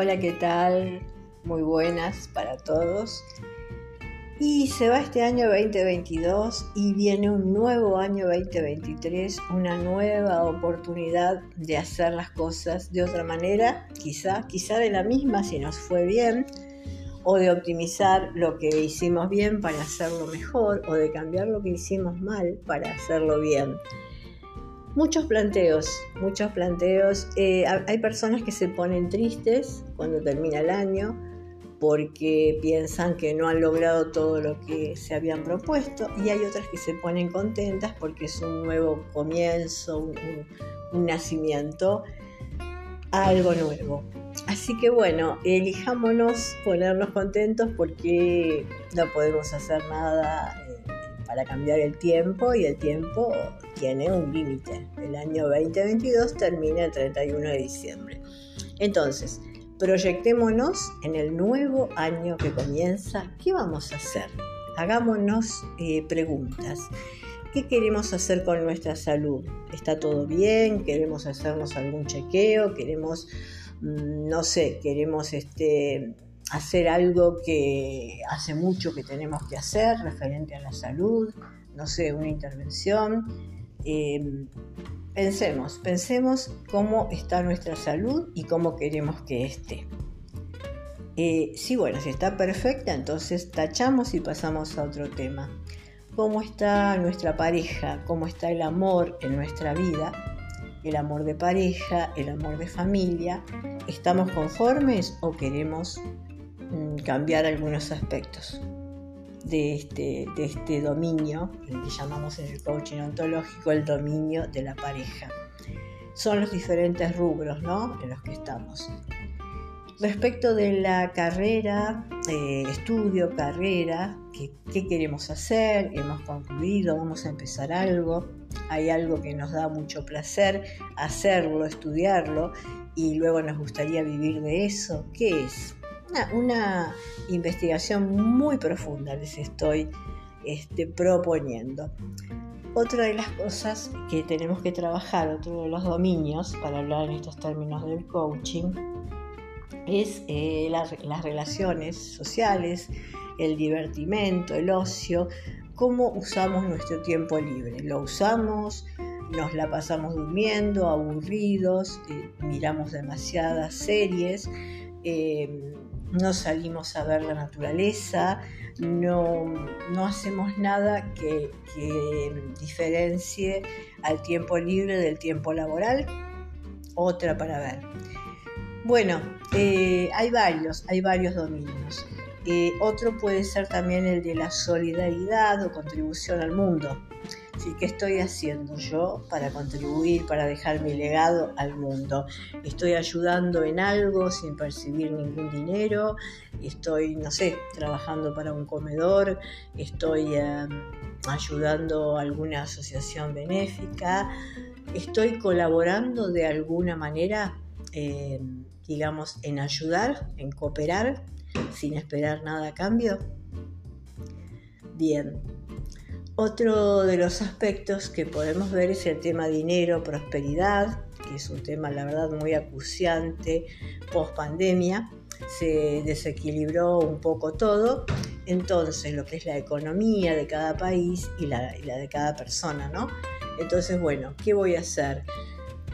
Hola, ¿qué tal? Muy buenas para todos. Y se va este año 2022 y viene un nuevo año 2023, una nueva oportunidad de hacer las cosas de otra manera, quizá, quizá de la misma si nos fue bien, o de optimizar lo que hicimos bien para hacerlo mejor, o de cambiar lo que hicimos mal para hacerlo bien muchos planteos, muchos planteos. Eh, hay personas que se ponen tristes cuando termina el año porque piensan que no han logrado todo lo que se habían propuesto y hay otras que se ponen contentas porque es un nuevo comienzo, un, un nacimiento, algo nuevo. Así que bueno, elijámonos ponernos contentos porque no podemos hacer nada para cambiar el tiempo y el tiempo tiene un límite. El año 2022 termina el 31 de diciembre. Entonces, proyectémonos en el nuevo año que comienza. ¿Qué vamos a hacer? Hagámonos eh, preguntas. ¿Qué queremos hacer con nuestra salud? ¿Está todo bien? ¿Queremos hacernos algún chequeo? ¿Queremos, mm, no sé, queremos este, hacer algo que hace mucho que tenemos que hacer referente a la salud, no sé, una intervención. Em, pensemos, pensemos cómo está nuestra salud y cómo queremos que esté. Eh, bueno, si está perfecta, entonces tachamos y pasamos a otro tema. ¿Cómo está nuestra pareja? ¿Cómo está el amor en nuestra vida? El amor de pareja, el amor de familia. ¿Estamos conformes o queremos cambiar algunos aspectos de este, de este dominio, el que llamamos en el coaching ontológico el dominio de la pareja. Son los diferentes rubros ¿no? en los que estamos. Respecto de la carrera, eh, estudio, carrera, ¿qué, queremos hacer? Hemos concluido, vamos a empezar algo. Hay algo que nos da mucho placer hacerlo, estudiarlo y luego nos gustaría vivir de eso. ¿Qué es? Una, investigación muy profunda les estoy este, proponiendo. Otra de las cosas que tenemos que trabajar, otro de los dominios, para hablar en estos términos del coaching, es eh, las relaciones sociales, el divertimento, el ocio, cómo usamos nuestro tiempo libre. Lo usamos, nos la pasamos durmiendo, aburridos, eh, miramos demasiadas series. Eh, no salimos a ver la naturaleza, no, hacemos nada que, diferencie al tiempo libre del tiempo laboral. Otra para ver. Bueno, eh, hay varios, hay varios dominios. Eh, otro puede ser también el de la solidaridad o contribución al mundo. ¿Qué estoy haciendo yo para contribuir, para dejar mi legado al mundo? Estoy ayudando en algo sin percibir ningún dinero, estoy, no sé, trabajando para un comedor, estoy em, ayudando alguna asociación benéfica, estoy colaborando de alguna manera, em, digamos, en ayudar, en cooperar, sin esperar nada a cambio. Bien, otro de los aspectos que podemos ver es el tema dinero, prosperidad, que es un tema, la verdad, muy acuciante post pandemia. Se desequilibró un poco todo. Entonces, lo que es la economía de cada país y la, y la de cada persona, ¿no? Entonces, bueno, ¿qué voy a hacer?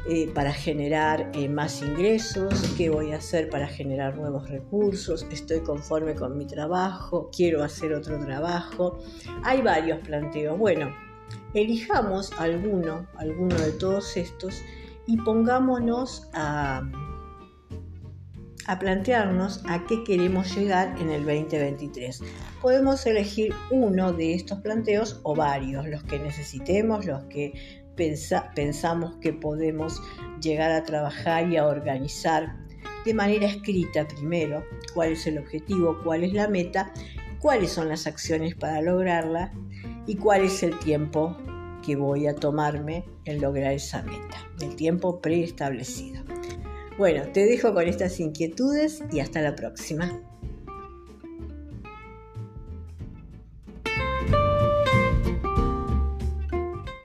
Eh, para generar eh, más ingresos, qué voy a hacer para generar nuevos recursos, estoy conforme con mi trabajo, quiero hacer otro trabajo. Hay varios planteos. Bueno, elijamos alguno, alguno de todos estos y pongámonos a, a plantearnos a qué queremos llegar en el 2023. Podemos elegir uno de estos planteos o varios, los que necesitemos, los que pensamos que podemos llegar a trabajar y a organizar de manera escrita primero cuál es el objetivo, cuál es la meta, cuáles son las acciones para lograrla y cuál es el tiempo que voy a tomarme en lograr esa meta, el tiempo preestablecido. Bueno, te dejo con estas inquietudes y hasta la próxima.